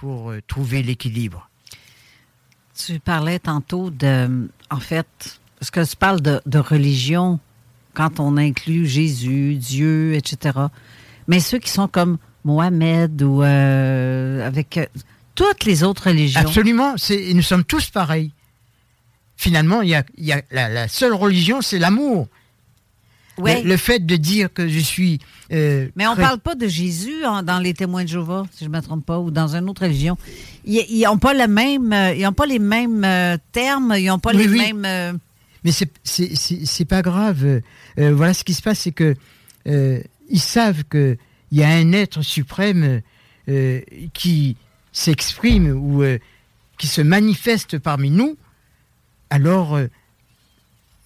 Pour euh, trouver l'équilibre. Tu parlais tantôt de. En fait, est-ce que tu parles de, de religion quand on inclut Jésus, Dieu, etc. Mais ceux qui sont comme Mohamed ou euh, avec euh, toutes les autres religions. Absolument, nous sommes tous pareils. Finalement, il y a, il y a- la, la seule religion, c'est l'amour. Ouais. Le, le fait de dire que je suis. euh, Mais on chré- parle pas de Jésus hein, dans les témoins de Jéhovah, si je ne me trompe pas, ou dans une autre religion. Ils n'ont pas le même, euh, ils ont pas les mêmes euh, termes, ils n'ont pas Oui, les oui. mêmes. Mais c'est- pas grave. Voilà ce qui se passe, c'est que ils savent que il y a un être suprême qui s'exprime ou qui se manifeste parmi nous. Alors,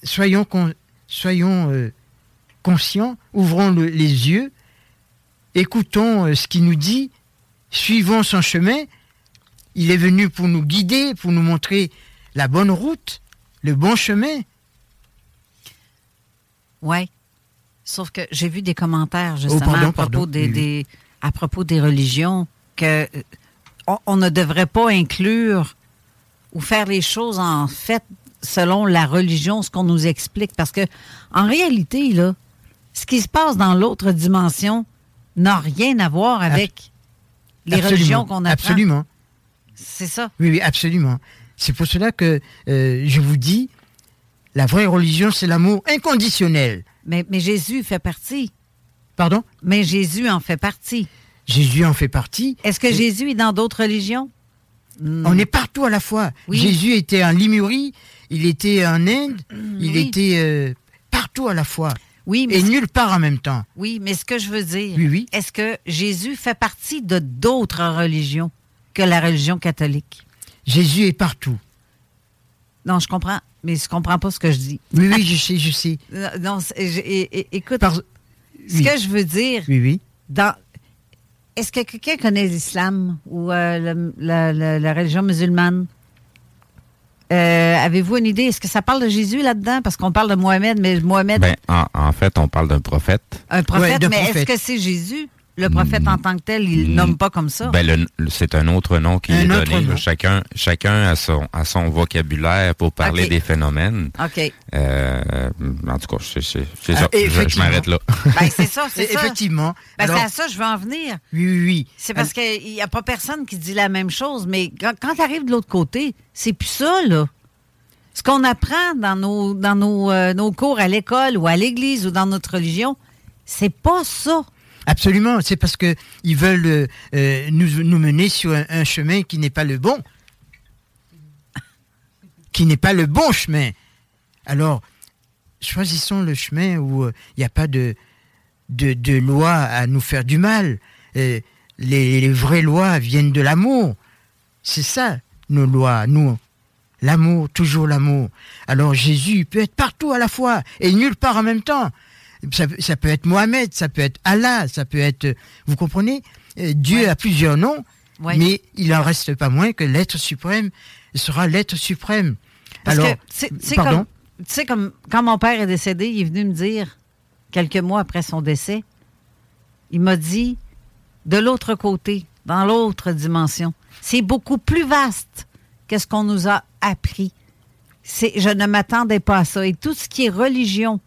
soyons con- soyons conscients, ouvrons le- les yeux, écoutons euh, ce qu'il nous dit, suivons son chemin. Il est venu pour nous guider, pour nous montrer la bonne route, le bon chemin. Ouais. Sauf que j'ai vu des commentaires justement Oh, pardon, à propos pardon. des, Oui, oui. des- à propos des religions que euh, on, on ne devrait pas inclure ou faire les choses en fait selon la religion, ce qu'on nous explique, parce que en réalité là, ce qui se passe dans l'autre dimension n'a rien à voir avec les Absolument, religions qu'on apprend. Absolument. C'est ça. Oui, oui, absolument. C'est pour cela que euh, je vous dis, la vraie religion, c'est l'amour inconditionnel. Mais, mais Jésus fait partie. Pardon? Mais Jésus en fait partie. Jésus en fait partie. Est-ce que Et- Jésus est dans d'autres religions? On est partout à la fois. Oui. Jésus était en Limurie, il était en Inde, il Oui. était euh, partout à la fois. Oui, mais Et nulle part en même temps. Oui, mais ce que je veux dire, Oui, oui. est-ce que Jésus fait partie de d'autres religions que la religion catholique? Jésus est partout. Non, je comprends, mais je comprends pas ce que je dis. Oui, oui, je sais, je sais. Non, je- écoute, Par- ce que je veux dire, Oui, oui. dans, est-ce que quelqu'un connaît l'islam ou euh, le- la, la- la religion musulmane? Euh, Avez-vous une idée? Est-ce que ça parle de Jésus là-dedans? Parce qu'on parle de Mohamed, mais Mohamed, Ben, en, en fait, on parle d'un prophète. un prophète, Ouais, mais est-ce que c'est Jésus? Le prophète en tant que tel, il ne Mm. nomme pas comme ça. Ben, le- le- c'est un autre nom qui Un est donné. nom. Chacun, chacun a son, a son vocabulaire pour parler des phénomènes. OK. Euh, en tout cas, c'est, c'est- c'est ça. Je- Je, effectivement. m'arrête là. Ben, c'est ça, c'est ça. Effectivement. Ben, Alors, c'est à ça que je veux en venir. oui, oui, oui. C'est parce qu'il n'y a pas personne qui dit la même chose, mais quand, quand tu arrives de l'autre côté, c'est plus ça, là. Ce qu'on apprend dans nos, dans nos, euh, nos cours à l'école ou à l'église ou dans notre religion, c'est pas ça. Absolument, c'est parce que ils veulent euh, nous, nous mener sur un, chemin qui n'est pas le bon. Qui n'est pas le bon chemin. Alors, choisissons le chemin où euh, il n'y a pas de, de, de loi à nous faire du mal. Les, les vraies lois viennent de l'amour. C'est ça, nos lois, nous. L'amour, toujours l'amour. Alors Jésus peut être partout à la fois et nulle part en même temps. Ça, peut- ça peut être Mohamed, ça peut être Allah, ça peut être... euh, Vous comprenez? Euh, Dieu Ouais. a plusieurs noms, Ouais. mais il en reste pas moins que l'être suprême sera l'être suprême. Parce Alors, pardon? comme, tu sais, comme quand mon père est décédé, il est venu me dire, quelques mois après son décès, il m'a dit, de l'autre côté, dans l'autre dimension, c'est beaucoup plus vaste que ce qu'on nous a appris? C'est, je ne m'attendais pas à ça. Et tout ce qui est religion,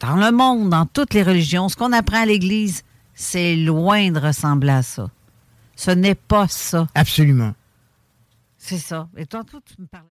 dans le monde, dans toutes les religions, ce qu'on apprend à l'Église, c'est loin de ressembler à ça. Ce n'est pas ça. Absolument. C'est ça. Et tantôt, tu me parlais.